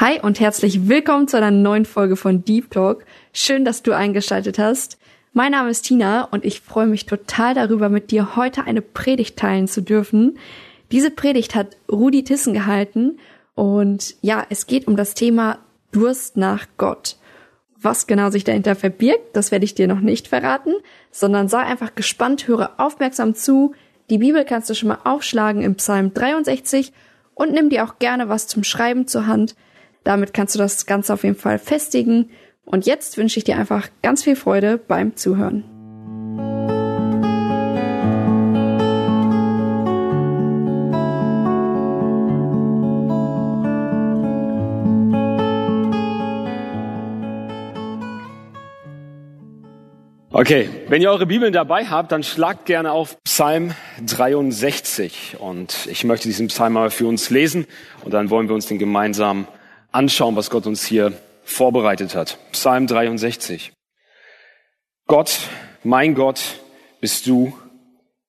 Hi und herzlich willkommen zu einer neuen Folge von Deep Talk. Schön, dass du eingeschaltet hast. Mein Name ist Tina und ich freue mich total darüber, mit dir heute eine Predigt teilen zu dürfen. Diese Predigt hat Rudi Tissen gehalten und ja, es geht um das Thema Durst nach Gott. Was genau sich dahinter verbirgt, das werde ich dir noch nicht verraten, sondern sei einfach gespannt, höre aufmerksam zu. Die Bibel kannst du schon mal aufschlagen im Psalm 63 und nimm dir auch gerne was zum Schreiben zur Hand. Damit kannst du das Ganze auf jeden Fall festigen. Und jetzt wünsche ich dir einfach ganz viel Freude beim Zuhören. Okay, wenn ihr eure Bibeln dabei habt, dann schlagt gerne auf Psalm 63. Und ich möchte diesen Psalm mal für uns lesen und dann wollen wir uns den gemeinsam anschauen, was Gott uns hier vorbereitet hat. Psalm 63. Gott, mein Gott, bist du,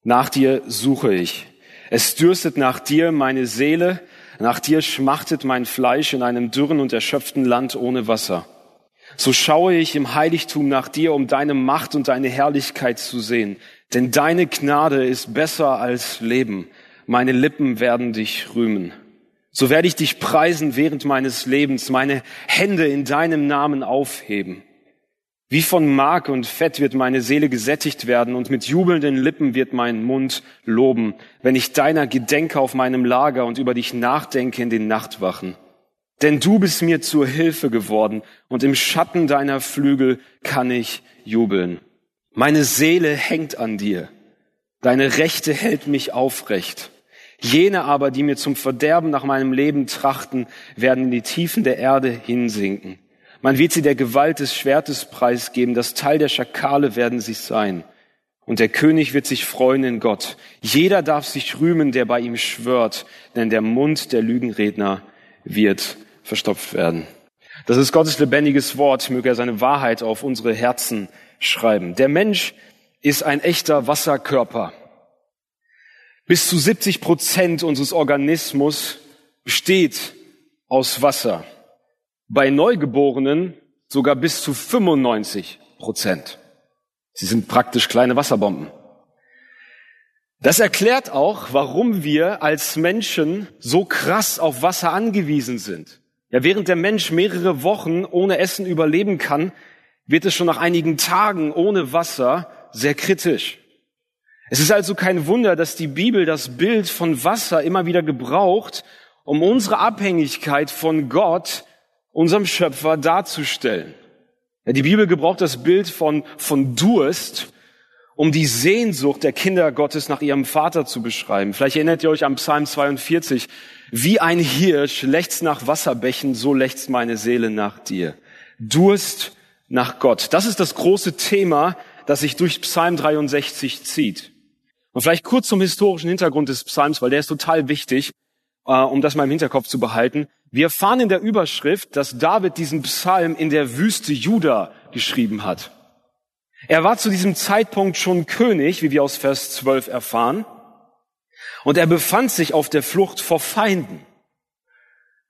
nach dir suche ich. Es dürstet nach dir meine Seele, nach dir schmachtet mein Fleisch in einem dürren und erschöpften Land ohne Wasser. So schaue ich im Heiligtum nach dir, um deine Macht und deine Herrlichkeit zu sehen. Denn deine Gnade ist besser als Leben. Meine Lippen werden dich rühmen. So werde ich dich preisen während meines Lebens, meine Hände in deinem Namen aufheben. Wie von Mark und Fett wird meine Seele gesättigt werden und mit jubelnden Lippen wird mein Mund loben, wenn ich deiner gedenke auf meinem Lager und über dich nachdenke in den Nachtwachen. Denn du bist mir zur Hilfe geworden und im Schatten deiner Flügel kann ich jubeln. Meine Seele hängt an dir. Deine Rechte hält mich aufrecht. Jene aber, die mir zum Verderben nach meinem Leben trachten, werden in die Tiefen der Erde hinsinken. Man wird sie der Gewalt des Schwertes preisgeben, das Teil der Schakale werden sie sein. Und der König wird sich freuen in Gott. Jeder darf sich rühmen, der bei ihm schwört, denn der Mund der Lügenredner wird verstopft werden. Das ist Gottes lebendiges Wort, möge er seine Wahrheit auf unsere Herzen schreiben. Der Mensch ist ein echter Wasserkörper. Bis zu 70 Prozent unseres Organismus besteht aus Wasser. Bei Neugeborenen sogar bis zu 95 Prozent. Sie sind praktisch kleine Wasserbomben. Das erklärt auch, warum wir als Menschen so krass auf Wasser angewiesen sind. Ja, während der Mensch mehrere Wochen ohne Essen überleben kann, wird es schon nach einigen Tagen ohne Wasser sehr kritisch. Es ist also kein Wunder, dass die Bibel das Bild von Wasser immer wieder gebraucht, um unsere Abhängigkeit von Gott, unserem Schöpfer, darzustellen. Die Bibel gebraucht das Bild von, von Durst, um die Sehnsucht der Kinder Gottes nach ihrem Vater zu beschreiben. Vielleicht erinnert ihr euch am Psalm 42. Wie ein Hirsch lechzt nach Wasserbächen, so lechzt meine Seele nach dir. Durst nach Gott. Das ist das große Thema, das sich durch Psalm 63 zieht. Und vielleicht kurz zum historischen Hintergrund des Psalms, weil der ist total wichtig, äh, um das mal im Hinterkopf zu behalten. Wir erfahren in der Überschrift, dass David diesen Psalm in der Wüste Juda geschrieben hat. Er war zu diesem Zeitpunkt schon König, wie wir aus Vers 12 erfahren, und er befand sich auf der Flucht vor Feinden.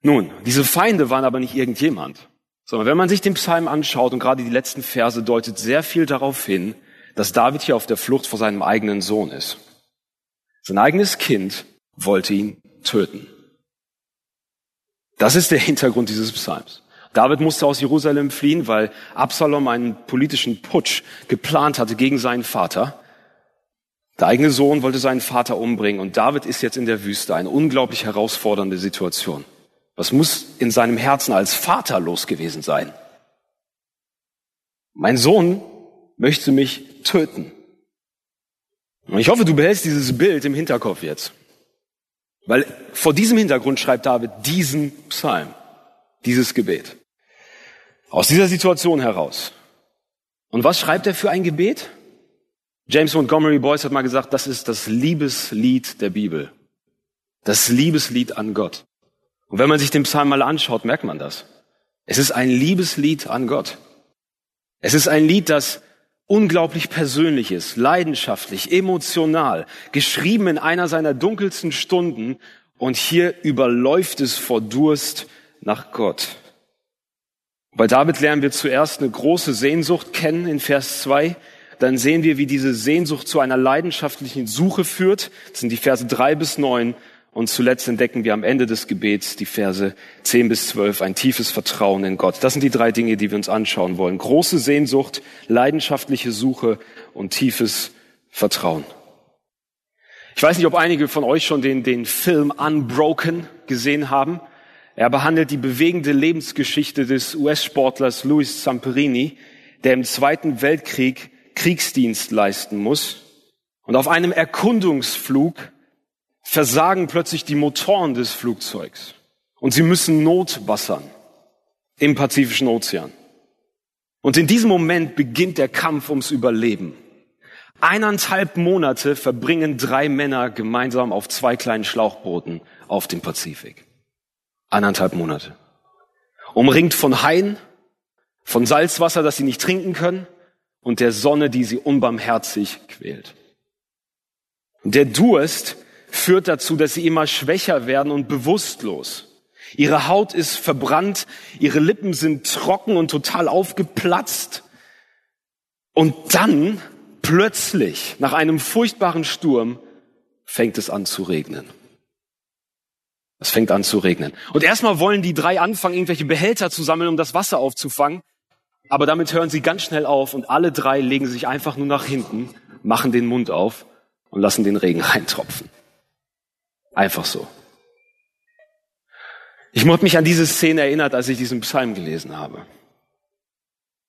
Nun, diese Feinde waren aber nicht irgendjemand, sondern wenn man sich den Psalm anschaut und gerade die letzten Verse deutet sehr viel darauf hin, dass David hier auf der Flucht vor seinem eigenen Sohn ist. Sein eigenes Kind wollte ihn töten. Das ist der Hintergrund dieses Psalms. David musste aus Jerusalem fliehen, weil Absalom einen politischen Putsch geplant hatte gegen seinen Vater. Der eigene Sohn wollte seinen Vater umbringen und David ist jetzt in der Wüste. Eine unglaublich herausfordernde Situation. Was muss in seinem Herzen als Vater los gewesen sein? Mein Sohn möchte mich töten. Und ich hoffe, du behältst dieses Bild im Hinterkopf jetzt. Weil vor diesem Hintergrund schreibt David diesen Psalm, dieses Gebet. Aus dieser Situation heraus Und was schreibt er für ein Gebet? James Montgomery Boyce hat mal gesagt, das ist das Liebeslied der Bibel. Das Liebeslied an Gott. Und wenn man sich den Psalm mal anschaut, merkt man das. Es ist ein Liebeslied an Gott. Es ist ein Lied, das unglaublich persönlich ist, leidenschaftlich, emotional, geschrieben in einer seiner dunkelsten Stunden und hier überläuft es vor Durst nach Gott. Bei David lernen wir zuerst eine große Sehnsucht kennen in Vers 2. Dann sehen wir, wie diese Sehnsucht zu einer leidenschaftlichen Suche führt. Das sind die Verse 3 bis 9. Und zuletzt entdecken wir am Ende des Gebets die Verse 10 bis 12, ein tiefes Vertrauen in Gott. Das sind die drei Dinge, die wir uns anschauen wollen. Große Sehnsucht, leidenschaftliche Suche und tiefes Vertrauen. Ich weiß nicht, ob einige von euch schon den, den Film Unbroken gesehen haben. Er behandelt die bewegende Lebensgeschichte des US-Sportlers Louis Zamperini, der im Zweiten Weltkrieg Kriegsdienst leisten muss. Und auf einem Erkundungsflug versagen plötzlich die Motoren des Flugzeugs. Und sie müssen notwassern im Pazifischen Ozean. Und in diesem Moment beginnt der Kampf ums Überleben. Eineinhalb Monate verbringen drei Männer gemeinsam auf zwei kleinen Schlauchbooten auf dem Pazifik. Eineinhalb Monate. Umringt von Haien, von Salzwasser, das sie nicht trinken können und der Sonne, die sie unbarmherzig quält. Der Durst führt dazu, dass sie immer schwächer werden und bewusstlos. Ihre Haut ist verbrannt, ihre Lippen sind trocken und total aufgeplatzt. Und dann, plötzlich, nach einem furchtbaren Sturm, fängt es an zu regnen. Es fängt an zu regnen. Und erstmal wollen die drei anfangen, irgendwelche Behälter zu sammeln, um das Wasser aufzufangen. Aber damit hören sie ganz schnell auf und alle drei legen sich einfach nur nach hinten, machen den Mund auf und lassen den Regen reintropfen. Einfach so. Ich habe mich an diese Szene erinnert, als ich diesen Psalm gelesen habe.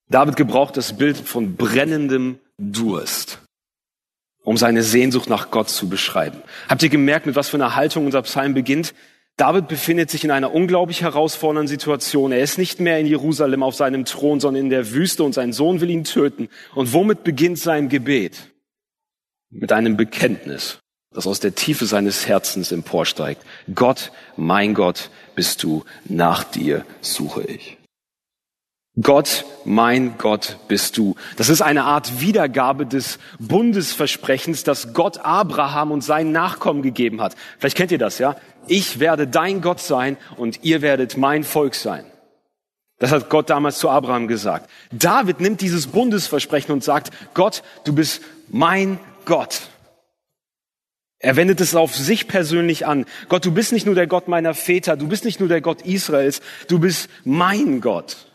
David gebraucht das Bild von brennendem Durst, um seine Sehnsucht nach Gott zu beschreiben. Habt ihr gemerkt, mit was für einer Haltung unser Psalm beginnt? David befindet sich in einer unglaublich herausfordernden Situation. Er ist nicht mehr in Jerusalem auf seinem Thron, sondern in der Wüste und sein Sohn will ihn töten. Und womit beginnt sein Gebet? Mit einem Bekenntnis das aus der Tiefe seines Herzens emporsteigt. Gott, mein Gott, bist du, nach dir suche ich. Gott, mein Gott bist du. Das ist eine Art Wiedergabe des Bundesversprechens, das Gott Abraham und seinen Nachkommen gegeben hat. Vielleicht kennt ihr das, ja? Ich werde dein Gott sein und ihr werdet mein Volk sein. Das hat Gott damals zu Abraham gesagt. David nimmt dieses Bundesversprechen und sagt, Gott, du bist mein Gott. Er wendet es auf sich persönlich an. Gott, du bist nicht nur der Gott meiner Väter, du bist nicht nur der Gott Israels, du bist mein Gott.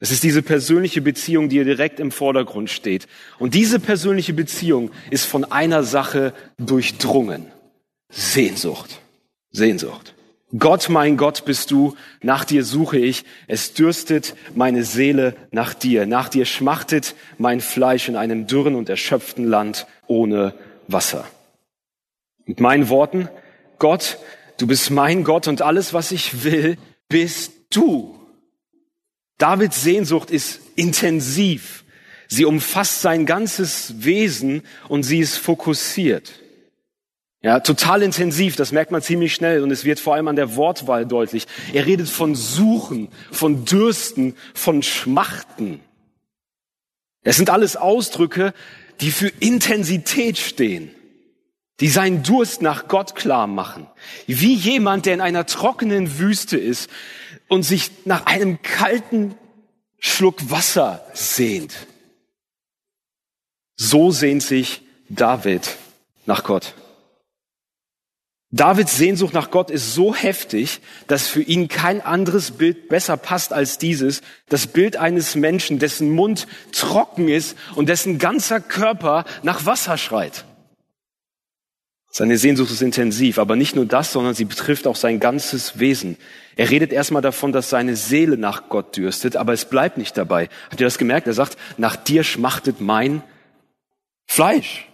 Es ist diese persönliche Beziehung, die direkt im Vordergrund steht. Und diese persönliche Beziehung ist von einer Sache durchdrungen. Sehnsucht. Sehnsucht. Gott, mein Gott bist du, nach dir suche ich, es dürstet meine Seele nach dir, nach dir schmachtet mein Fleisch in einem dürren und erschöpften Land ohne Wasser. Mit meinen Worten, Gott, du bist mein Gott und alles, was ich will, bist du. Davids Sehnsucht ist intensiv. Sie umfasst sein ganzes Wesen und sie ist fokussiert. Ja, total intensiv, das merkt man ziemlich schnell und es wird vor allem an der Wortwahl deutlich. Er redet von Suchen, von Dürsten, von Schmachten. Es sind alles Ausdrücke, die für Intensität stehen die seinen Durst nach Gott klar machen. Wie jemand, der in einer trockenen Wüste ist und sich nach einem kalten Schluck Wasser sehnt. So sehnt sich David nach Gott. Davids Sehnsucht nach Gott ist so heftig, dass für ihn kein anderes Bild besser passt als dieses, das Bild eines Menschen, dessen Mund trocken ist und dessen ganzer Körper nach Wasser schreit. Seine Sehnsucht ist intensiv, aber nicht nur das, sondern sie betrifft auch sein ganzes Wesen. Er redet erstmal davon, dass seine Seele nach Gott dürstet, aber es bleibt nicht dabei. Habt ihr das gemerkt? Er sagt, nach dir schmachtet mein Fleisch,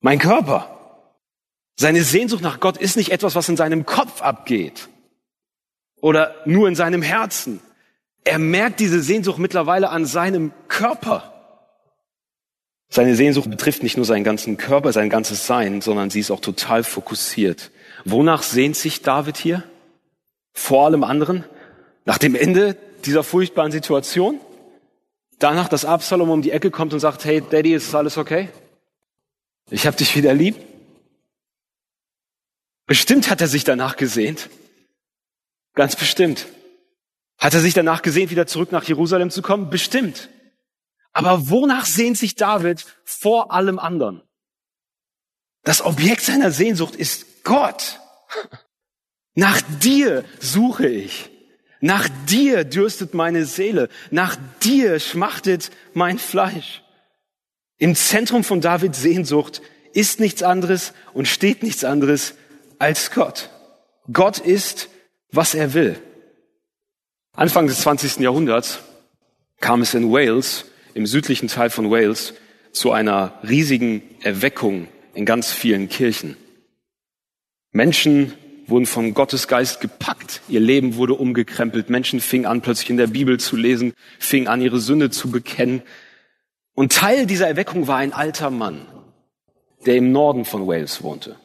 mein Körper. Seine Sehnsucht nach Gott ist nicht etwas, was in seinem Kopf abgeht oder nur in seinem Herzen. Er merkt diese Sehnsucht mittlerweile an seinem Körper. Seine Sehnsucht betrifft nicht nur seinen ganzen Körper, sein ganzes Sein, sondern sie ist auch total fokussiert. Wonach sehnt sich David hier? Vor allem anderen? Nach dem Ende dieser furchtbaren Situation? Danach, dass Absalom um die Ecke kommt und sagt, hey Daddy, ist alles okay? Ich hab dich wieder lieb? Bestimmt hat er sich danach gesehnt. Ganz bestimmt. Hat er sich danach gesehnt, wieder zurück nach Jerusalem zu kommen? Bestimmt. Aber wonach sehnt sich David vor allem anderen? Das Objekt seiner Sehnsucht ist Gott. Nach dir suche ich. Nach dir dürstet meine Seele. Nach dir schmachtet mein Fleisch. Im Zentrum von Davids Sehnsucht ist nichts anderes und steht nichts anderes als Gott. Gott ist, was er will. Anfang des 20. Jahrhunderts kam es in Wales, im südlichen Teil von Wales, zu einer riesigen Erweckung in ganz vielen Kirchen. Menschen wurden vom Gottesgeist gepackt. Ihr Leben wurde umgekrempelt. Menschen fingen an, plötzlich in der Bibel zu lesen, fingen an, ihre Sünde zu bekennen. Und Teil dieser Erweckung war ein alter Mann, der im Norden von Wales wohnte.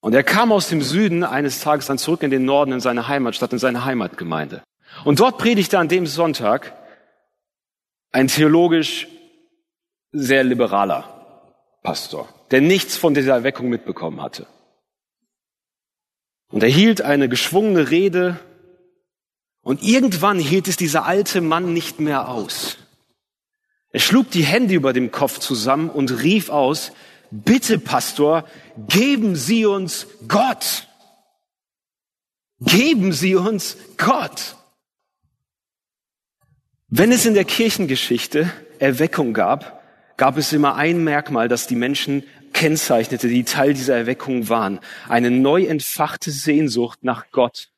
Und er kam aus dem Süden eines Tages dann zurück in den Norden, in seine Heimatstadt, in seine Heimatgemeinde. Und dort predigte an dem Sonntag ein theologisch sehr liberaler Pastor, der nichts von dieser Erweckung mitbekommen hatte. Und er hielt eine geschwungene Rede und irgendwann hielt es dieser alte Mann nicht mehr aus. Er schlug die Hände über dem Kopf zusammen und rief aus, bitte Pastor, geben Sie uns Gott. Geben Sie uns Gott. Wenn es in der Kirchengeschichte Erweckung gab, gab es immer ein Merkmal, das die Menschen kennzeichnete, die Teil dieser Erweckung waren. Eine neu entfachte Sehnsucht nach Gott.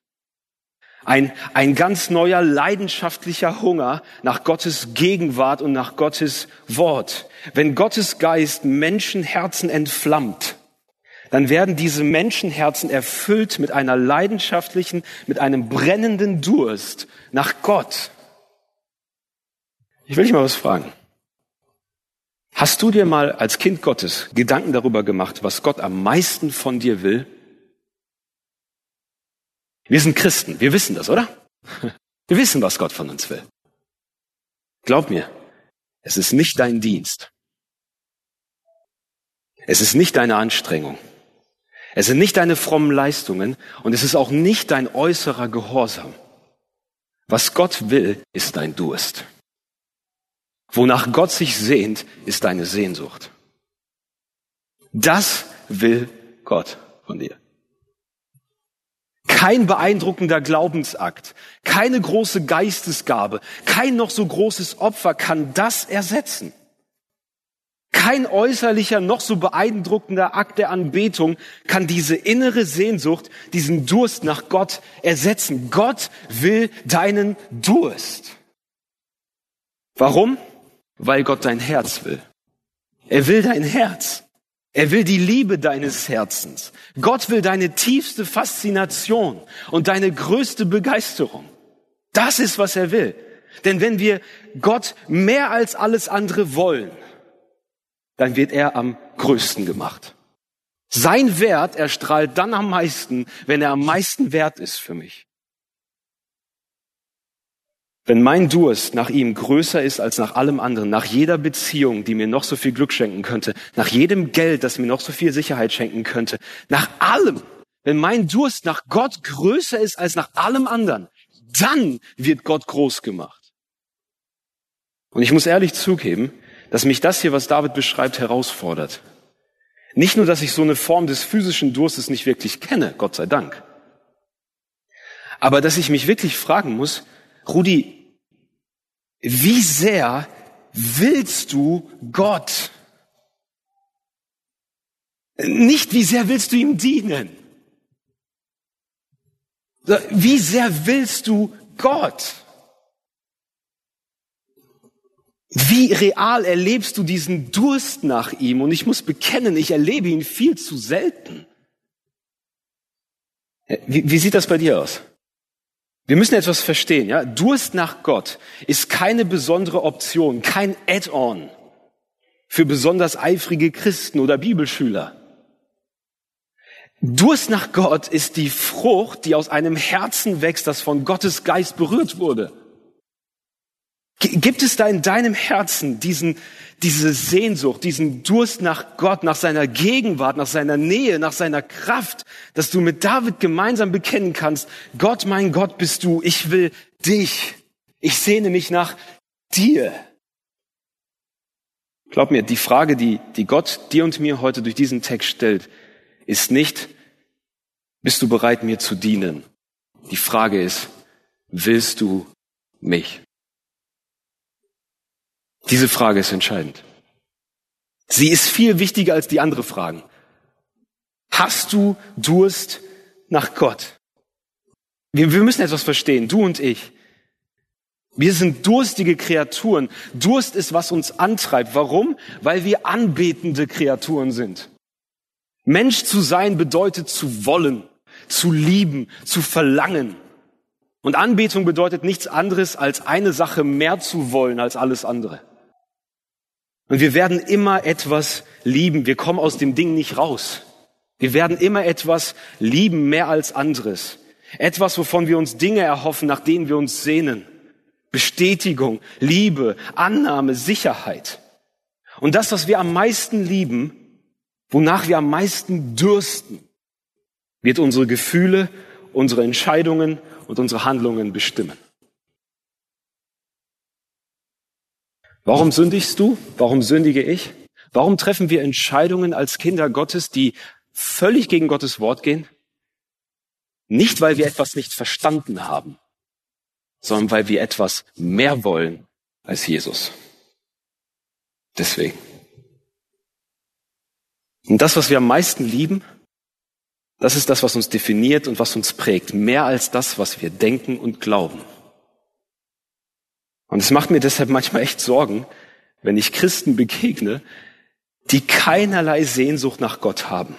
Ein, ein ganz neuer leidenschaftlicher Hunger nach Gottes Gegenwart und nach Gottes Wort. Wenn Gottes Geist Menschenherzen entflammt, dann werden diese Menschenherzen erfüllt mit einer leidenschaftlichen, mit einem brennenden Durst nach Gott. Ich will dich mal was fragen. Hast du dir mal als Kind Gottes Gedanken darüber gemacht, was Gott am meisten von dir will? Wir sind Christen, wir wissen das, oder? Wir wissen, was Gott von uns will. Glaub mir, es ist nicht dein Dienst. Es ist nicht deine Anstrengung. Es sind nicht deine frommen Leistungen und es ist auch nicht dein äußerer Gehorsam. Was Gott will, ist dein Durst. Wonach Gott sich sehnt, ist deine Sehnsucht. Das will Gott von dir. Kein beeindruckender Glaubensakt, keine große Geistesgabe, kein noch so großes Opfer kann das ersetzen. Kein äußerlicher, noch so beeindruckender Akt der Anbetung kann diese innere Sehnsucht, diesen Durst nach Gott ersetzen. Gott will deinen Durst. Warum? Weil Gott dein Herz will. Er will dein Herz. Er will die Liebe deines Herzens. Gott will deine tiefste Faszination und deine größte Begeisterung. Das ist, was er will. Denn wenn wir Gott mehr als alles andere wollen, dann wird er am größten gemacht. Sein Wert erstrahlt dann am meisten, wenn er am meisten wert ist für mich. Wenn mein Durst nach ihm größer ist als nach allem anderen, nach jeder Beziehung, die mir noch so viel Glück schenken könnte, nach jedem Geld, das mir noch so viel Sicherheit schenken könnte, nach allem, wenn mein Durst nach Gott größer ist als nach allem anderen, dann wird Gott groß gemacht. Und ich muss ehrlich zugeben, dass mich das hier, was David beschreibt, herausfordert. Nicht nur, dass ich so eine Form des physischen Durstes nicht wirklich kenne, Gott sei Dank, aber dass ich mich wirklich fragen muss, Rudi, wie sehr willst du Gott? Nicht wie sehr willst du ihm dienen? Wie sehr willst du Gott? Wie real erlebst du diesen Durst nach ihm? Und ich muss bekennen, ich erlebe ihn viel zu selten. Wie, wie sieht das bei dir aus? Wir müssen etwas verstehen, ja? Durst nach Gott ist keine besondere Option, kein Add-on für besonders eifrige Christen oder Bibelschüler. Durst nach Gott ist die Frucht, die aus einem Herzen wächst, das von Gottes Geist berührt wurde. Gibt es da in deinem Herzen diesen, diese Sehnsucht, diesen Durst nach Gott, nach seiner Gegenwart, nach seiner Nähe, nach seiner Kraft, dass du mit David gemeinsam bekennen kannst, Gott, mein Gott bist du, ich will dich, ich sehne mich nach dir. Glaub mir, die Frage, die, die Gott dir und mir heute durch diesen Text stellt, ist nicht, bist du bereit, mir zu dienen? Die Frage ist, willst du mich? Diese Frage ist entscheidend. Sie ist viel wichtiger als die andere Fragen. Hast du Durst nach Gott? Wir, wir müssen etwas verstehen, du und ich. Wir sind durstige Kreaturen. Durst ist, was uns antreibt. Warum? Weil wir anbetende Kreaturen sind. Mensch zu sein bedeutet zu wollen, zu lieben, zu verlangen. Und Anbetung bedeutet nichts anderes, als eine Sache mehr zu wollen als alles andere. Und wir werden immer etwas lieben. Wir kommen aus dem Ding nicht raus. Wir werden immer etwas lieben, mehr als anderes. Etwas, wovon wir uns Dinge erhoffen, nach denen wir uns sehnen. Bestätigung, Liebe, Annahme, Sicherheit. Und das, was wir am meisten lieben, wonach wir am meisten dürsten, wird unsere Gefühle, unsere Entscheidungen und unsere Handlungen bestimmen. Warum sündigst du? Warum sündige ich? Warum treffen wir Entscheidungen als Kinder Gottes, die völlig gegen Gottes Wort gehen? Nicht, weil wir etwas nicht verstanden haben, sondern weil wir etwas mehr wollen als Jesus. Deswegen. Und das, was wir am meisten lieben, das ist das, was uns definiert und was uns prägt, mehr als das, was wir denken und glauben. Und es macht mir deshalb manchmal echt Sorgen, wenn ich Christen begegne, die keinerlei Sehnsucht nach Gott haben.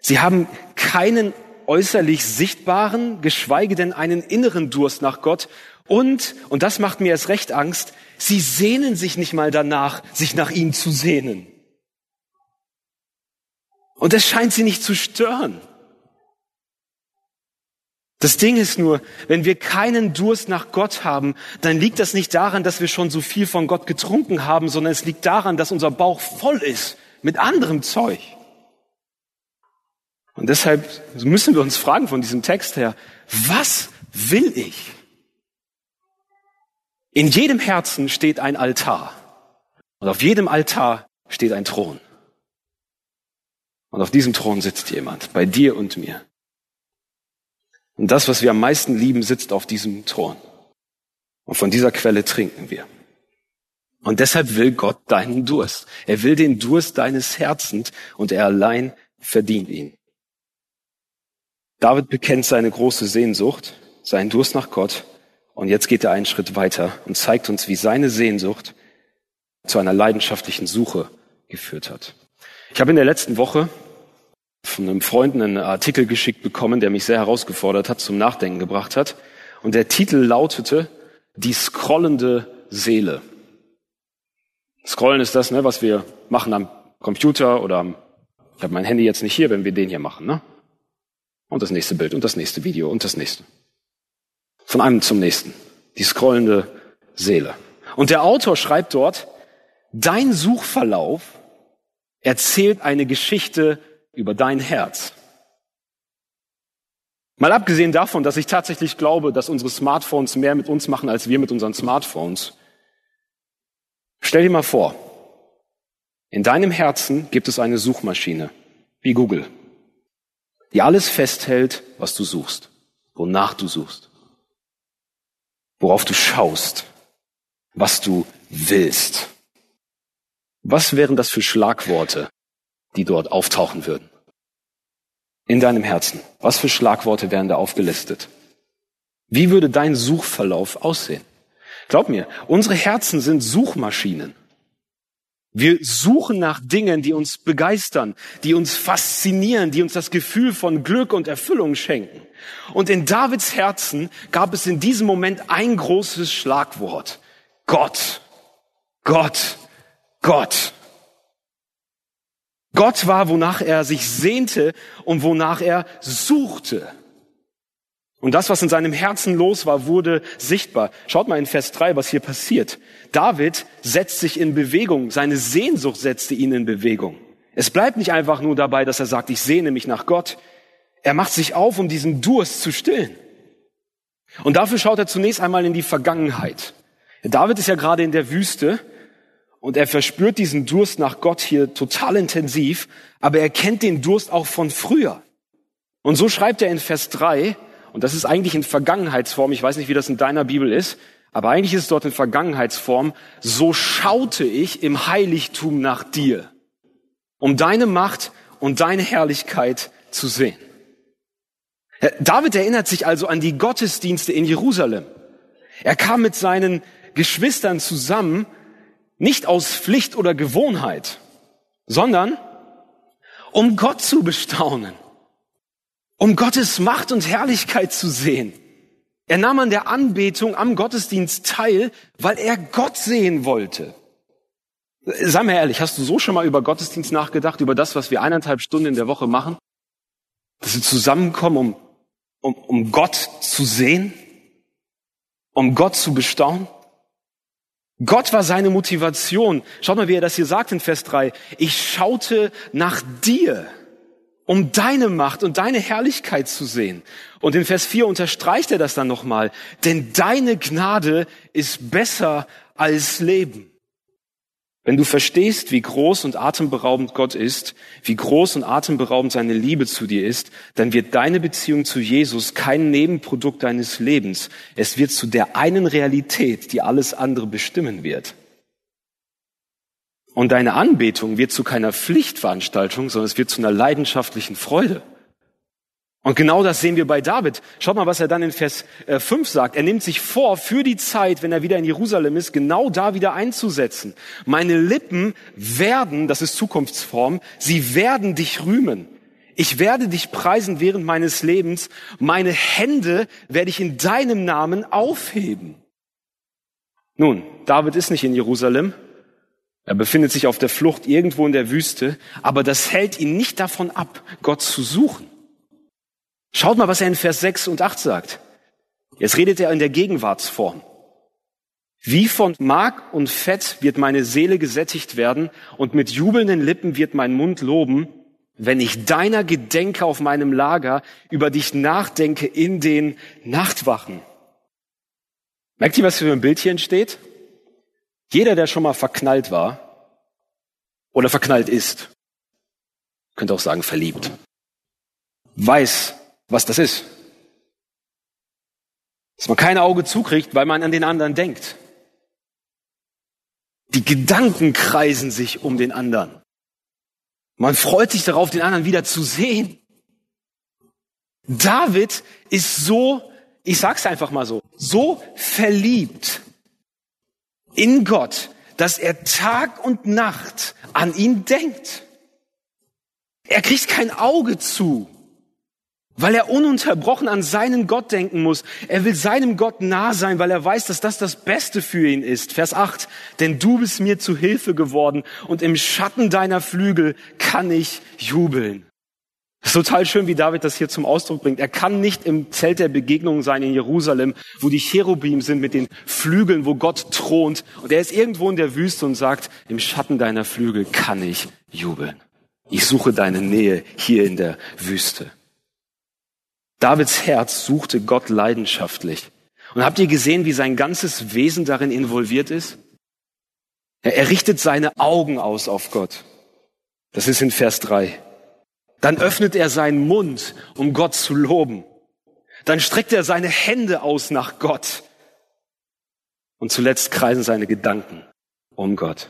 Sie haben keinen äußerlich sichtbaren, geschweige denn einen inneren Durst nach Gott. Und, und das macht mir erst recht Angst, sie sehnen sich nicht mal danach, sich nach ihm zu sehnen. Und es scheint sie nicht zu stören. Das Ding ist nur, wenn wir keinen Durst nach Gott haben, dann liegt das nicht daran, dass wir schon so viel von Gott getrunken haben, sondern es liegt daran, dass unser Bauch voll ist mit anderem Zeug. Und deshalb müssen wir uns fragen von diesem Text her, was will ich? In jedem Herzen steht ein Altar. Und auf jedem Altar steht ein Thron. Und auf diesem Thron sitzt jemand, bei dir und mir. Und das, was wir am meisten lieben, sitzt auf diesem Thron. Und von dieser Quelle trinken wir. Und deshalb will Gott deinen Durst. Er will den Durst deines Herzens und er allein verdient ihn. David bekennt seine große Sehnsucht, seinen Durst nach Gott. Und jetzt geht er einen Schritt weiter und zeigt uns, wie seine Sehnsucht zu einer leidenschaftlichen Suche geführt hat. Ich habe in der letzten Woche von einem Freund einen Artikel geschickt bekommen, der mich sehr herausgefordert hat, zum Nachdenken gebracht hat. Und der Titel lautete Die scrollende Seele. Scrollen ist das, ne, was wir machen am Computer oder am, ich habe mein Handy jetzt nicht hier, wenn wir den hier machen, ne? Und das nächste Bild und das nächste Video und das nächste. Von einem zum nächsten. Die scrollende Seele. Und der Autor schreibt dort, dein Suchverlauf erzählt eine Geschichte über dein Herz. Mal abgesehen davon, dass ich tatsächlich glaube, dass unsere Smartphones mehr mit uns machen, als wir mit unseren Smartphones. Stell dir mal vor, in deinem Herzen gibt es eine Suchmaschine, wie Google, die alles festhält, was du suchst, wonach du suchst, worauf du schaust, was du willst. Was wären das für Schlagworte, die dort auftauchen würden. In deinem Herzen. Was für Schlagworte wären da aufgelistet? Wie würde dein Suchverlauf aussehen? Glaub mir, unsere Herzen sind Suchmaschinen. Wir suchen nach Dingen, die uns begeistern, die uns faszinieren, die uns das Gefühl von Glück und Erfüllung schenken. Und in Davids Herzen gab es in diesem Moment ein großes Schlagwort. Gott. Gott. Gott. Gott war, wonach er sich sehnte und wonach er suchte. Und das, was in seinem Herzen los war, wurde sichtbar. Schaut mal in Vers 3, was hier passiert. David setzt sich in Bewegung. Seine Sehnsucht setzte ihn in Bewegung. Es bleibt nicht einfach nur dabei, dass er sagt, ich sehne mich nach Gott. Er macht sich auf, um diesen Durst zu stillen. Und dafür schaut er zunächst einmal in die Vergangenheit. David ist ja gerade in der Wüste und er verspürt diesen Durst nach Gott hier total intensiv, aber er kennt den Durst auch von früher. Und so schreibt er in Vers 3, und das ist eigentlich in Vergangenheitsform. Ich weiß nicht, wie das in deiner Bibel ist. Aber eigentlich ist es dort in Vergangenheitsform. So schaute ich im Heiligtum nach dir, um deine Macht und deine Herrlichkeit zu sehen. David erinnert sich also an die Gottesdienste in Jerusalem. Er kam mit seinen Geschwistern zusammen, nicht aus Pflicht oder Gewohnheit, sondern um Gott zu bestaunen um Gottes Macht und Herrlichkeit zu sehen. Er nahm an der Anbetung am Gottesdienst teil, weil er Gott sehen wollte. Sei mir ehrlich, hast du so schon mal über Gottesdienst nachgedacht, über das, was wir eineinhalb Stunden in der Woche machen? Dass wir zusammenkommen, um, um, um Gott zu sehen, um Gott zu bestaunen? Gott war seine Motivation. Schaut mal, wie er das hier sagt in Vers 3. Ich schaute nach dir um deine Macht und deine Herrlichkeit zu sehen. Und in Vers 4 unterstreicht er das dann nochmal, denn deine Gnade ist besser als Leben. Wenn du verstehst, wie groß und atemberaubend Gott ist, wie groß und atemberaubend seine Liebe zu dir ist, dann wird deine Beziehung zu Jesus kein Nebenprodukt deines Lebens. Es wird zu der einen Realität, die alles andere bestimmen wird. Und deine Anbetung wird zu keiner Pflichtveranstaltung, sondern es wird zu einer leidenschaftlichen Freude. Und genau das sehen wir bei David. Schaut mal, was er dann in Vers 5 äh, sagt. Er nimmt sich vor, für die Zeit, wenn er wieder in Jerusalem ist, genau da wieder einzusetzen. Meine Lippen werden, das ist Zukunftsform, sie werden dich rühmen. Ich werde dich preisen während meines Lebens. Meine Hände werde ich in deinem Namen aufheben. Nun, David ist nicht in Jerusalem, er befindet sich auf der Flucht irgendwo in der Wüste, aber das hält ihn nicht davon ab, Gott zu suchen. Schaut mal, was er in Vers 6 und 8 sagt. Jetzt redet er in der Gegenwartsform. Wie von Mark und Fett wird meine Seele gesättigt werden und mit jubelnden Lippen wird mein Mund loben, wenn ich deiner gedenke auf meinem Lager, über dich nachdenke in den Nachtwachen. Merkt ihr, was für ein Bild hier entsteht? Jeder, der schon mal verknallt war oder verknallt ist, könnte auch sagen verliebt, weiß, was das ist. Dass man kein Auge zukriegt, weil man an den anderen denkt. Die Gedanken kreisen sich um den anderen. Man freut sich darauf, den anderen wieder zu sehen. David ist so, ich sag's einfach mal so, so verliebt in Gott, dass er Tag und Nacht an ihn denkt. Er kriegt kein Auge zu, weil er ununterbrochen an seinen Gott denken muss. Er will seinem Gott nah sein, weil er weiß, dass das das Beste für ihn ist. Vers 8, denn du bist mir zu Hilfe geworden und im Schatten deiner Flügel kann ich jubeln. Das ist total schön, wie David das hier zum Ausdruck bringt. Er kann nicht im Zelt der Begegnung sein in Jerusalem, wo die Cherubim sind mit den Flügeln, wo Gott thront. Und er ist irgendwo in der Wüste und sagt, im Schatten deiner Flügel kann ich jubeln. Ich suche deine Nähe hier in der Wüste. Davids Herz suchte Gott leidenschaftlich. Und habt ihr gesehen, wie sein ganzes Wesen darin involviert ist? Er richtet seine Augen aus auf Gott. Das ist in Vers 3. Dann öffnet er seinen Mund, um Gott zu loben. Dann streckt er seine Hände aus nach Gott. Und zuletzt kreisen seine Gedanken um Gott.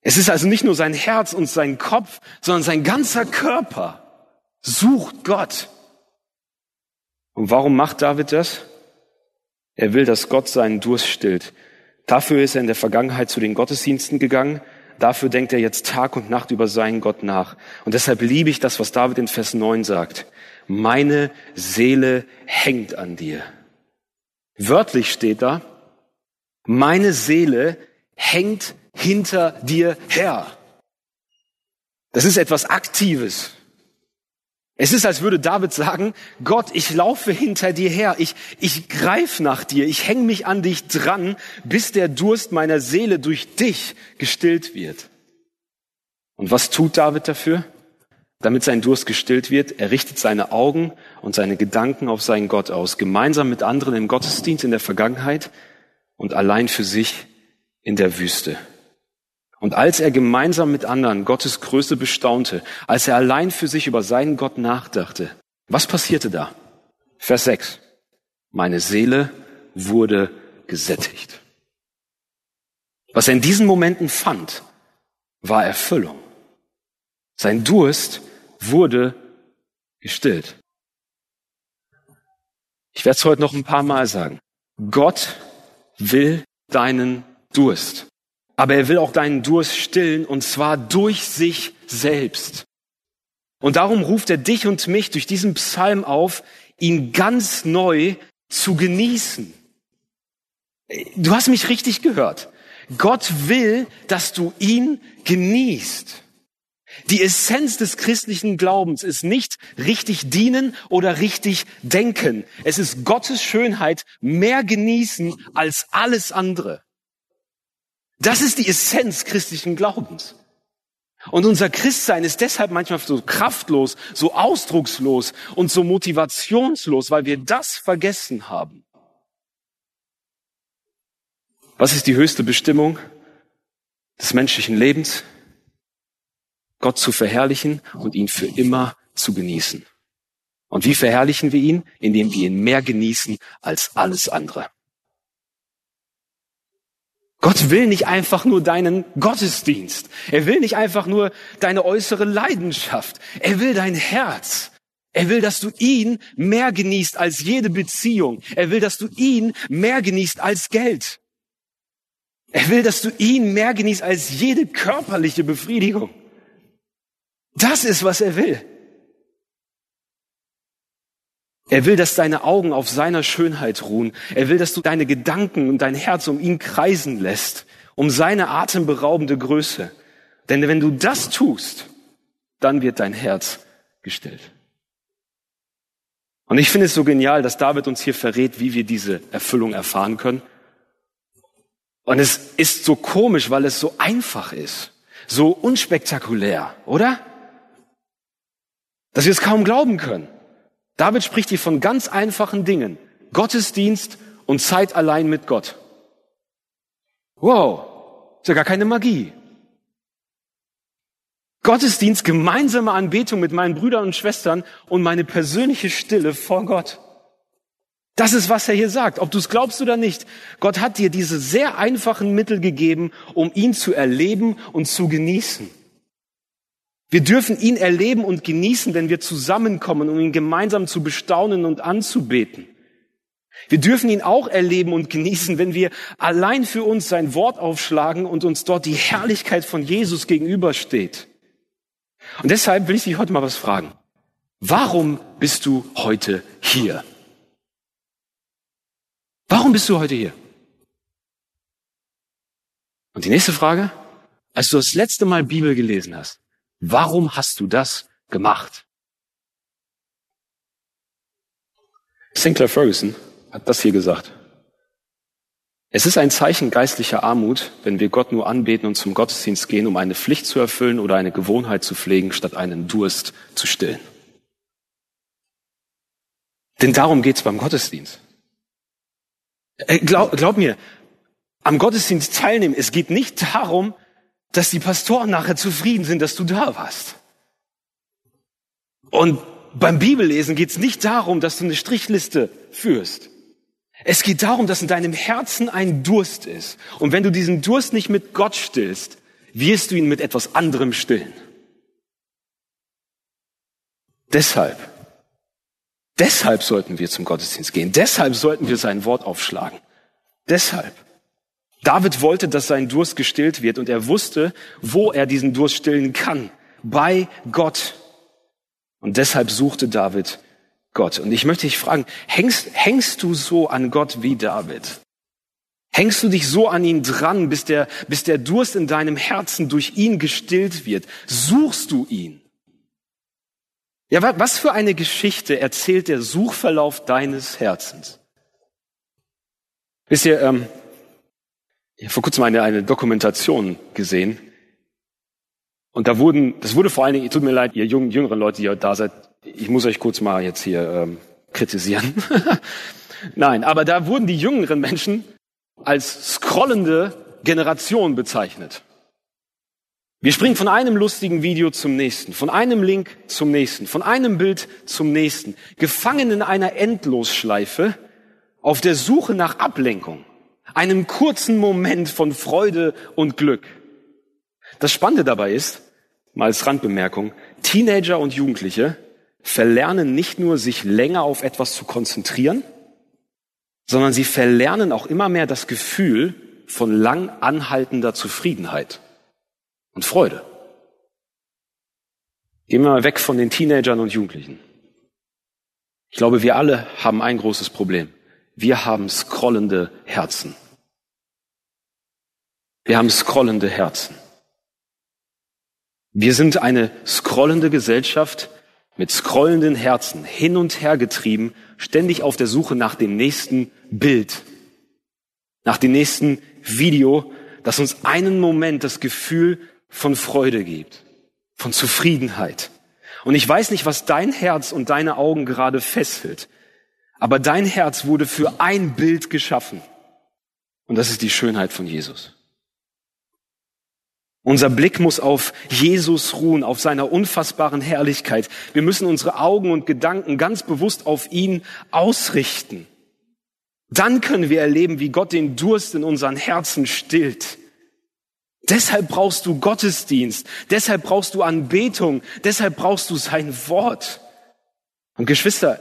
Es ist also nicht nur sein Herz und sein Kopf, sondern sein ganzer Körper sucht Gott. Und warum macht David das? Er will, dass Gott seinen Durst stillt. Dafür ist er in der Vergangenheit zu den Gottesdiensten gegangen, Dafür denkt er jetzt Tag und Nacht über seinen Gott nach. Und deshalb liebe ich das, was David in Vers 9 sagt. Meine Seele hängt an dir. Wörtlich steht da, meine Seele hängt hinter dir her. Das ist etwas Aktives. Es ist, als würde David sagen, Gott, ich laufe hinter dir her, ich, ich greif nach dir, ich hänge mich an dich dran, bis der Durst meiner Seele durch dich gestillt wird. Und was tut David dafür? Damit sein Durst gestillt wird, er richtet seine Augen und seine Gedanken auf seinen Gott aus, gemeinsam mit anderen im Gottesdienst in der Vergangenheit und allein für sich in der Wüste. Und als er gemeinsam mit anderen Gottes Größe bestaunte, als er allein für sich über seinen Gott nachdachte, was passierte da? Vers 6. Meine Seele wurde gesättigt. Was er in diesen Momenten fand, war Erfüllung. Sein Durst wurde gestillt. Ich werde es heute noch ein paar Mal sagen. Gott will deinen Durst. Aber er will auch deinen Durst stillen und zwar durch sich selbst. Und darum ruft er dich und mich durch diesen Psalm auf, ihn ganz neu zu genießen. Du hast mich richtig gehört. Gott will, dass du ihn genießt. Die Essenz des christlichen Glaubens ist nicht richtig dienen oder richtig denken. Es ist Gottes Schönheit mehr genießen als alles andere. Das ist die Essenz christlichen Glaubens. Und unser Christsein ist deshalb manchmal so kraftlos, so ausdruckslos und so motivationslos, weil wir das vergessen haben. Was ist die höchste Bestimmung des menschlichen Lebens? Gott zu verherrlichen und ihn für immer zu genießen. Und wie verherrlichen wir ihn? Indem wir ihn mehr genießen als alles andere. Gott will nicht einfach nur deinen Gottesdienst. Er will nicht einfach nur deine äußere Leidenschaft. Er will dein Herz. Er will, dass du ihn mehr genießt als jede Beziehung. Er will, dass du ihn mehr genießt als Geld. Er will, dass du ihn mehr genießt als jede körperliche Befriedigung. Das ist, was er will. Er will, dass deine Augen auf seiner Schönheit ruhen. Er will, dass du deine Gedanken und dein Herz um ihn kreisen lässt, um seine atemberaubende Größe. Denn wenn du das tust, dann wird dein Herz gestillt. Und ich finde es so genial, dass David uns hier verrät, wie wir diese Erfüllung erfahren können. Und es ist so komisch, weil es so einfach ist, so unspektakulär, oder? Dass wir es kaum glauben können. David spricht hier von ganz einfachen Dingen. Gottesdienst und Zeit allein mit Gott. Wow, ist ja gar keine Magie. Gottesdienst, gemeinsame Anbetung mit meinen Brüdern und Schwestern und meine persönliche Stille vor Gott. Das ist, was er hier sagt, ob du es glaubst oder nicht. Gott hat dir diese sehr einfachen Mittel gegeben, um ihn zu erleben und zu genießen. Wir dürfen ihn erleben und genießen, wenn wir zusammenkommen, um ihn gemeinsam zu bestaunen und anzubeten. Wir dürfen ihn auch erleben und genießen, wenn wir allein für uns sein Wort aufschlagen und uns dort die Herrlichkeit von Jesus gegenübersteht. Und deshalb will ich dich heute mal was fragen. Warum bist du heute hier? Warum bist du heute hier? Und die nächste Frage, als du das letzte Mal Bibel gelesen hast, Warum hast du das gemacht? Sinclair Ferguson hat das hier gesagt. Es ist ein Zeichen geistlicher Armut, wenn wir Gott nur anbeten und zum Gottesdienst gehen, um eine Pflicht zu erfüllen oder eine Gewohnheit zu pflegen, statt einen Durst zu stillen. Denn darum geht's beim Gottesdienst. Äh, glaub, glaub mir, am Gottesdienst teilnehmen, es geht nicht darum, dass die Pastoren nachher zufrieden sind, dass du da warst. Und beim Bibellesen geht es nicht darum, dass du eine Strichliste führst. Es geht darum, dass in deinem Herzen ein Durst ist. Und wenn du diesen Durst nicht mit Gott stillst, wirst du ihn mit etwas anderem stillen. Deshalb, deshalb sollten wir zum Gottesdienst gehen. Deshalb sollten wir sein Wort aufschlagen. Deshalb. David wollte, dass sein Durst gestillt wird und er wusste, wo er diesen Durst stillen kann. Bei Gott. Und deshalb suchte David Gott. Und ich möchte dich fragen, hängst, hängst du so an Gott wie David? Hängst du dich so an ihn dran, bis der, bis der Durst in deinem Herzen durch ihn gestillt wird? Suchst du ihn? Ja, was für eine Geschichte erzählt der Suchverlauf deines Herzens? Wisst ihr, ähm, ich habe vor kurzem eine, eine Dokumentation gesehen. Und da wurden, das wurde vor allen Dingen, tut mir leid, ihr jungen, jüngeren Leute, die da seid, ich muss euch kurz mal jetzt hier ähm, kritisieren. Nein, aber da wurden die jüngeren Menschen als scrollende Generation bezeichnet. Wir springen von einem lustigen Video zum nächsten, von einem Link zum nächsten, von einem Bild zum nächsten, gefangen in einer Endlosschleife auf der Suche nach Ablenkung, einem kurzen Moment von Freude und Glück. Das Spannende dabei ist, mal als Randbemerkung, Teenager und Jugendliche verlernen nicht nur, sich länger auf etwas zu konzentrieren, sondern sie verlernen auch immer mehr das Gefühl von lang anhaltender Zufriedenheit und Freude. Gehen wir mal weg von den Teenagern und Jugendlichen. Ich glaube, wir alle haben ein großes Problem. Wir haben scrollende Herzen. Wir haben scrollende Herzen. Wir sind eine scrollende Gesellschaft, mit scrollenden Herzen hin und her getrieben, ständig auf der Suche nach dem nächsten Bild, nach dem nächsten Video, das uns einen Moment das Gefühl von Freude gibt, von Zufriedenheit. Und ich weiß nicht, was dein Herz und deine Augen gerade festhält, aber dein Herz wurde für ein Bild geschaffen. Und das ist die Schönheit von Jesus. Unser Blick muss auf Jesus ruhen, auf seiner unfassbaren Herrlichkeit. Wir müssen unsere Augen und Gedanken ganz bewusst auf ihn ausrichten. Dann können wir erleben, wie Gott den Durst in unseren Herzen stillt. Deshalb brauchst du Gottesdienst, deshalb brauchst du Anbetung, deshalb brauchst du sein Wort. Und Geschwister,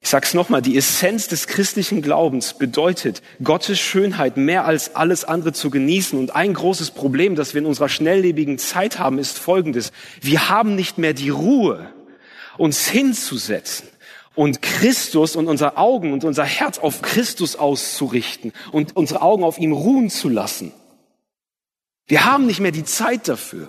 ich sag's nochmal, die Essenz des christlichen Glaubens bedeutet, Gottes Schönheit mehr als alles andere zu genießen. Und ein großes Problem, das wir in unserer schnelllebigen Zeit haben, ist folgendes. Wir haben nicht mehr die Ruhe, uns hinzusetzen und Christus und unser Augen und unser Herz auf Christus auszurichten und unsere Augen auf ihm ruhen zu lassen. Wir haben nicht mehr die Zeit dafür.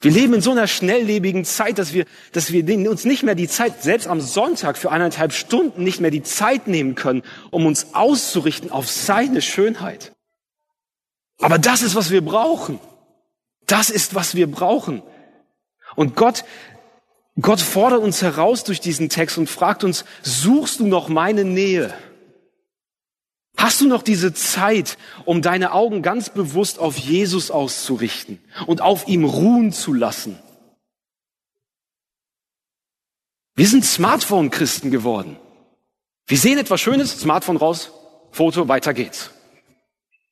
Wir leben in so einer schnelllebigen Zeit, dass wir, dass wir uns nicht mehr die Zeit, selbst am Sonntag für eineinhalb Stunden nicht mehr die Zeit nehmen können, um uns auszurichten auf seine Schönheit. Aber das ist, was wir brauchen. Das ist, was wir brauchen. Und Gott, Gott fordert uns heraus durch diesen Text und fragt uns, suchst du noch meine Nähe? Hast du noch diese Zeit, um deine Augen ganz bewusst auf Jesus auszurichten und auf ihm ruhen zu lassen? Wir sind Smartphone-Christen geworden. Wir sehen etwas Schönes, Smartphone raus, Foto, weiter geht's.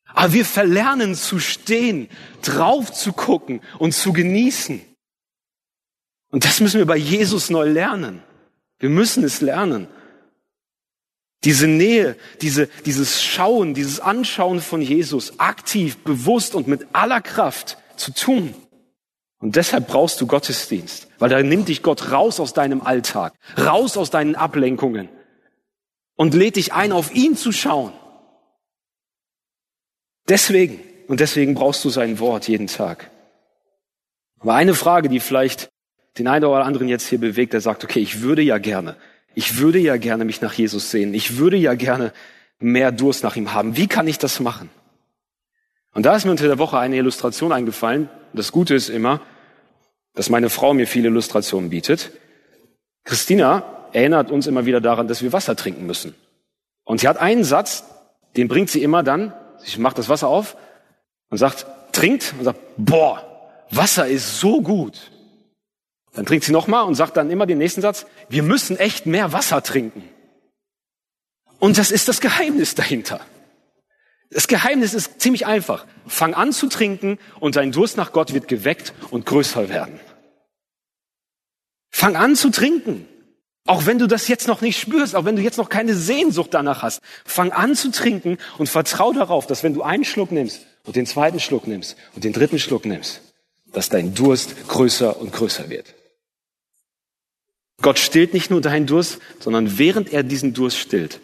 Aber wir verlernen zu stehen, drauf zu gucken und zu genießen. Und das müssen wir bei Jesus neu lernen. Wir müssen es lernen. Diese Nähe, diese, dieses Schauen, dieses Anschauen von Jesus aktiv, bewusst und mit aller Kraft zu tun. Und deshalb brauchst du Gottesdienst, weil da nimmt dich Gott raus aus deinem Alltag, raus aus deinen Ablenkungen und lädt dich ein, auf ihn zu schauen. Deswegen, und deswegen brauchst du sein Wort jeden Tag. Aber eine Frage, die vielleicht den einen oder anderen jetzt hier bewegt, der sagt, okay, ich würde ja gerne, ich würde ja gerne mich nach Jesus sehen. Ich würde ja gerne mehr Durst nach ihm haben. Wie kann ich das machen? Und da ist mir unter der Woche eine Illustration eingefallen. Das Gute ist immer, dass meine Frau mir viele Illustrationen bietet. Christina erinnert uns immer wieder daran, dass wir Wasser trinken müssen. Und sie hat einen Satz, den bringt sie immer dann, sie macht das Wasser auf und sagt, trinkt und sagt, boah, Wasser ist so gut. Dann trinkt sie nochmal und sagt dann immer den nächsten Satz, wir müssen echt mehr Wasser trinken. Und das ist das Geheimnis dahinter. Das Geheimnis ist ziemlich einfach. Fang an zu trinken und dein Durst nach Gott wird geweckt und größer werden. Fang an zu trinken. Auch wenn du das jetzt noch nicht spürst, auch wenn du jetzt noch keine Sehnsucht danach hast, fang an zu trinken und vertrau darauf, dass wenn du einen Schluck nimmst und den zweiten Schluck nimmst und den dritten Schluck nimmst, dass dein Durst größer und größer wird. Gott stillt nicht nur deinen Durst, sondern während er diesen Durst stillt,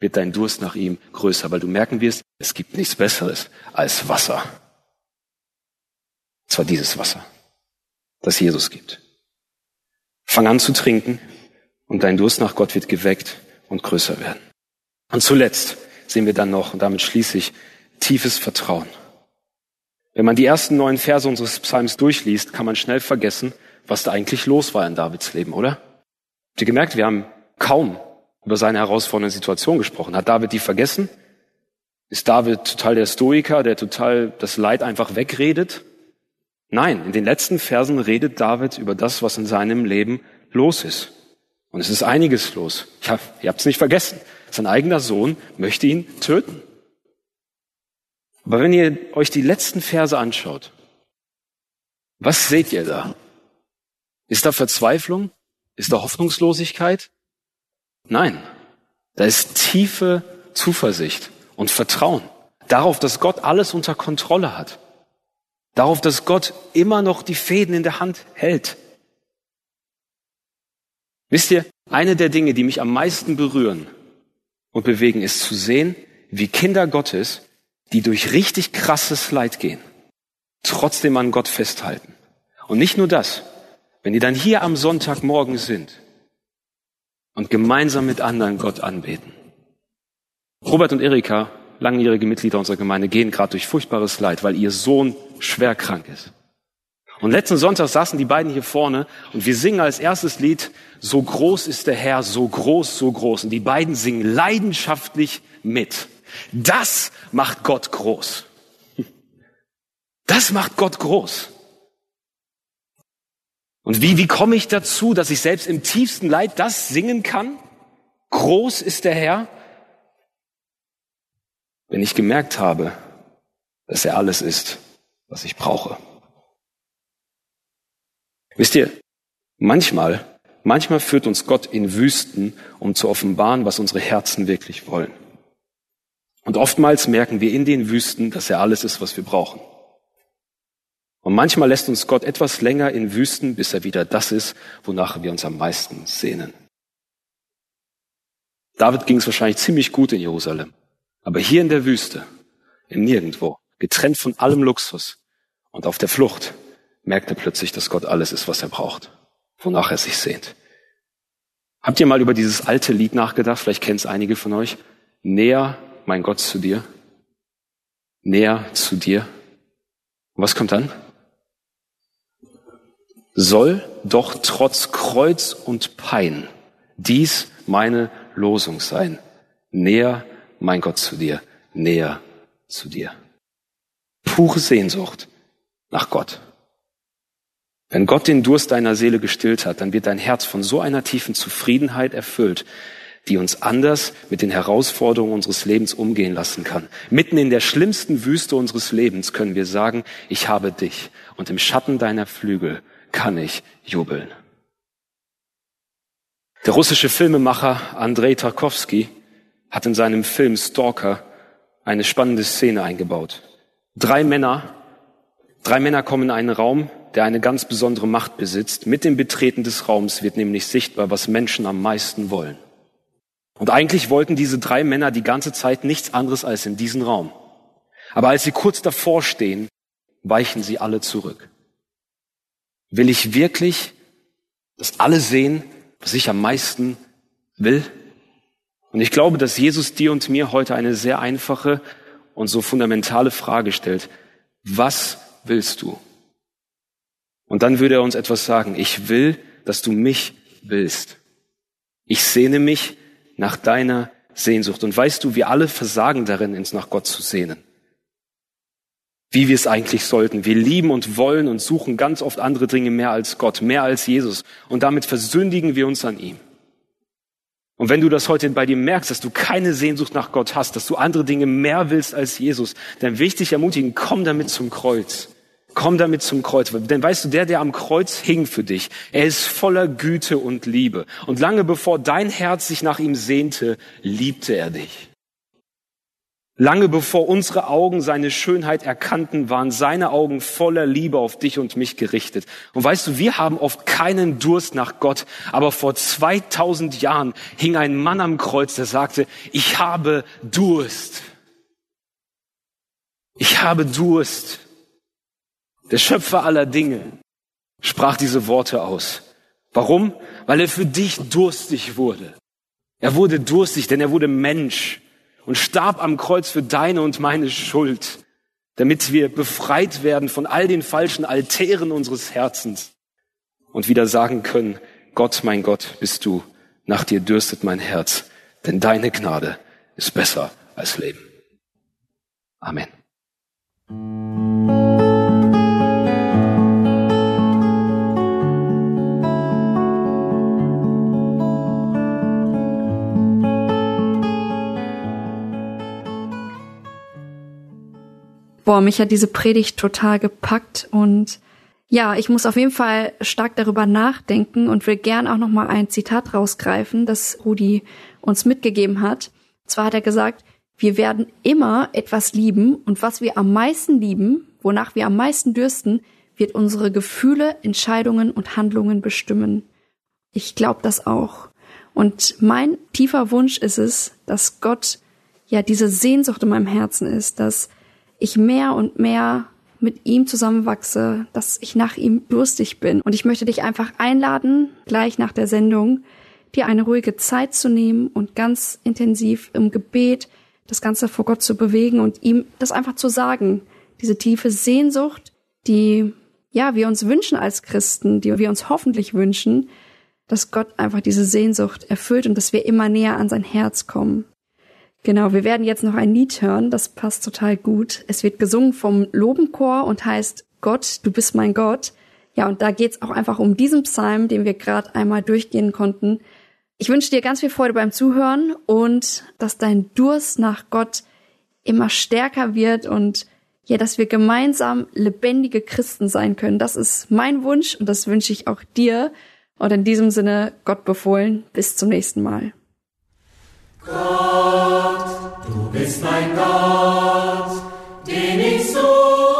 wird dein Durst nach ihm größer, weil du merken wirst, es gibt nichts Besseres als Wasser. Und zwar dieses Wasser, das Jesus gibt. Fang an zu trinken und dein Durst nach Gott wird geweckt und größer werden. Und zuletzt sehen wir dann noch, und damit schließe ich, tiefes Vertrauen. Wenn man die ersten neun Verse unseres Psalms durchliest, kann man schnell vergessen, was da eigentlich los war in Davids Leben, oder? Habt ihr gemerkt, wir haben kaum über seine herausfordernde Situation gesprochen. Hat David die vergessen? Ist David total der Stoiker, der total das Leid einfach wegredet? Nein, in den letzten Versen redet David über das, was in seinem Leben los ist. Und es ist einiges los. Ja, ihr habt es nicht vergessen. Sein eigener Sohn möchte ihn töten. Aber wenn ihr euch die letzten Verse anschaut, was seht ihr da? Ist da Verzweiflung? Ist da Hoffnungslosigkeit? Nein, da ist tiefe Zuversicht und Vertrauen darauf, dass Gott alles unter Kontrolle hat. Darauf, dass Gott immer noch die Fäden in der Hand hält. Wisst ihr, eine der Dinge, die mich am meisten berühren und bewegen, ist zu sehen, wie Kinder Gottes, die durch richtig krasses Leid gehen, trotzdem an Gott festhalten. Und nicht nur das, wenn die dann hier am Sonntagmorgen sind und gemeinsam mit anderen Gott anbeten. Robert und Erika, langjährige Mitglieder unserer Gemeinde, gehen gerade durch furchtbares Leid, weil ihr Sohn schwer krank ist. Und letzten Sonntag saßen die beiden hier vorne und wir singen als erstes Lied, so groß ist der Herr, so groß, so groß. Und die beiden singen leidenschaftlich mit. Das macht Gott groß. Das macht Gott groß. Und wie, wie komme ich dazu, dass ich selbst im tiefsten Leid das singen kann? Groß ist der Herr. Wenn ich gemerkt habe, dass er alles ist, was ich brauche. Wisst ihr, manchmal, manchmal führt uns Gott in Wüsten, um zu offenbaren, was unsere Herzen wirklich wollen. Und oftmals merken wir in den Wüsten, dass er alles ist, was wir brauchen. Und manchmal lässt uns Gott etwas länger in Wüsten, bis er wieder das ist, wonach wir uns am meisten sehnen. David ging es wahrscheinlich ziemlich gut in Jerusalem. Aber hier in der Wüste, im Nirgendwo, getrennt von allem Luxus und auf der Flucht, merkt er plötzlich, dass Gott alles ist, was er braucht, wonach er sich sehnt. Habt ihr mal über dieses alte Lied nachgedacht? Vielleicht kennt es einige von euch. Näher, mein Gott, zu dir. Näher zu dir. Und was kommt dann? Soll doch trotz Kreuz und Pein dies meine Losung sein. Näher, mein Gott, zu dir, näher zu dir. Pure Sehnsucht nach Gott. Wenn Gott den Durst deiner Seele gestillt hat, dann wird dein Herz von so einer tiefen Zufriedenheit erfüllt, die uns anders mit den Herausforderungen unseres Lebens umgehen lassen kann. Mitten in der schlimmsten Wüste unseres Lebens können wir sagen, ich habe dich und im Schatten deiner Flügel kann ich jubeln. Der russische Filmemacher Andrei Tarkovsky hat in seinem Film Stalker eine spannende Szene eingebaut. Drei Männer, drei Männer kommen in einen Raum, der eine ganz besondere Macht besitzt. Mit dem Betreten des Raums wird nämlich sichtbar, was Menschen am meisten wollen. Und eigentlich wollten diese drei Männer die ganze Zeit nichts anderes als in diesen Raum. Aber als sie kurz davor stehen, weichen sie alle zurück. Will ich wirklich, dass alle sehen, was ich am meisten will? Und ich glaube, dass Jesus dir und mir heute eine sehr einfache und so fundamentale Frage stellt. Was willst du? Und dann würde er uns etwas sagen. Ich will, dass du mich willst. Ich sehne mich nach deiner Sehnsucht. Und weißt du, wir alle versagen darin, uns nach Gott zu sehnen wie wir es eigentlich sollten. Wir lieben und wollen und suchen ganz oft andere Dinge mehr als Gott, mehr als Jesus. Und damit versündigen wir uns an ihm. Und wenn du das heute bei dir merkst, dass du keine Sehnsucht nach Gott hast, dass du andere Dinge mehr willst als Jesus, dann will ich dich ermutigen, komm damit zum Kreuz. Komm damit zum Kreuz. Denn weißt du, der, der am Kreuz hing für dich, er ist voller Güte und Liebe. Und lange bevor dein Herz sich nach ihm sehnte, liebte er dich. Lange bevor unsere Augen seine Schönheit erkannten, waren seine Augen voller Liebe auf dich und mich gerichtet. Und weißt du, wir haben oft keinen Durst nach Gott, aber vor 2000 Jahren hing ein Mann am Kreuz, der sagte, ich habe Durst. Ich habe Durst. Der Schöpfer aller Dinge sprach diese Worte aus. Warum? Weil er für dich durstig wurde. Er wurde durstig, denn er wurde Mensch und starb am Kreuz für deine und meine Schuld, damit wir befreit werden von all den falschen Altären unseres Herzens und wieder sagen können, Gott, mein Gott, bist du, nach dir dürstet mein Herz, denn deine Gnade ist besser als Leben. Amen. Boah, mich hat diese Predigt total gepackt und ja, ich muss auf jeden Fall stark darüber nachdenken und will gern auch noch mal ein Zitat rausgreifen, das Rudi uns mitgegeben hat. Zwar hat er gesagt, wir werden immer etwas lieben und was wir am meisten lieben, wonach wir am meisten dürsten, wird unsere Gefühle, Entscheidungen und Handlungen bestimmen. Ich glaube das auch. Und mein tiefer Wunsch ist es, dass Gott ja diese Sehnsucht in meinem Herzen ist, dass ich mehr und mehr mit ihm zusammenwachse, dass ich nach ihm durstig bin. Und ich möchte dich einfach einladen, gleich nach der Sendung, dir eine ruhige Zeit zu nehmen und ganz intensiv im Gebet das Ganze vor Gott zu bewegen und ihm das einfach zu sagen. Diese tiefe Sehnsucht, die, ja, wir uns wünschen als Christen, die wir uns hoffentlich wünschen, dass Gott einfach diese Sehnsucht erfüllt und dass wir immer näher an sein Herz kommen. Genau, wir werden jetzt noch ein Lied hören, das passt total gut. Es wird gesungen vom Lobenchor und heißt Gott, du bist mein Gott. Ja, und da geht's auch einfach um diesen Psalm, den wir gerade einmal durchgehen konnten. Ich wünsche dir ganz viel Freude beim Zuhören und dass dein Durst nach Gott immer stärker wird und ja, dass wir gemeinsam lebendige Christen sein können. Das ist mein Wunsch und das wünsche ich auch dir. Und in diesem Sinne, Gott befohlen. Bis zum nächsten Mal. Gott, du bist mein Gott, den ich suche.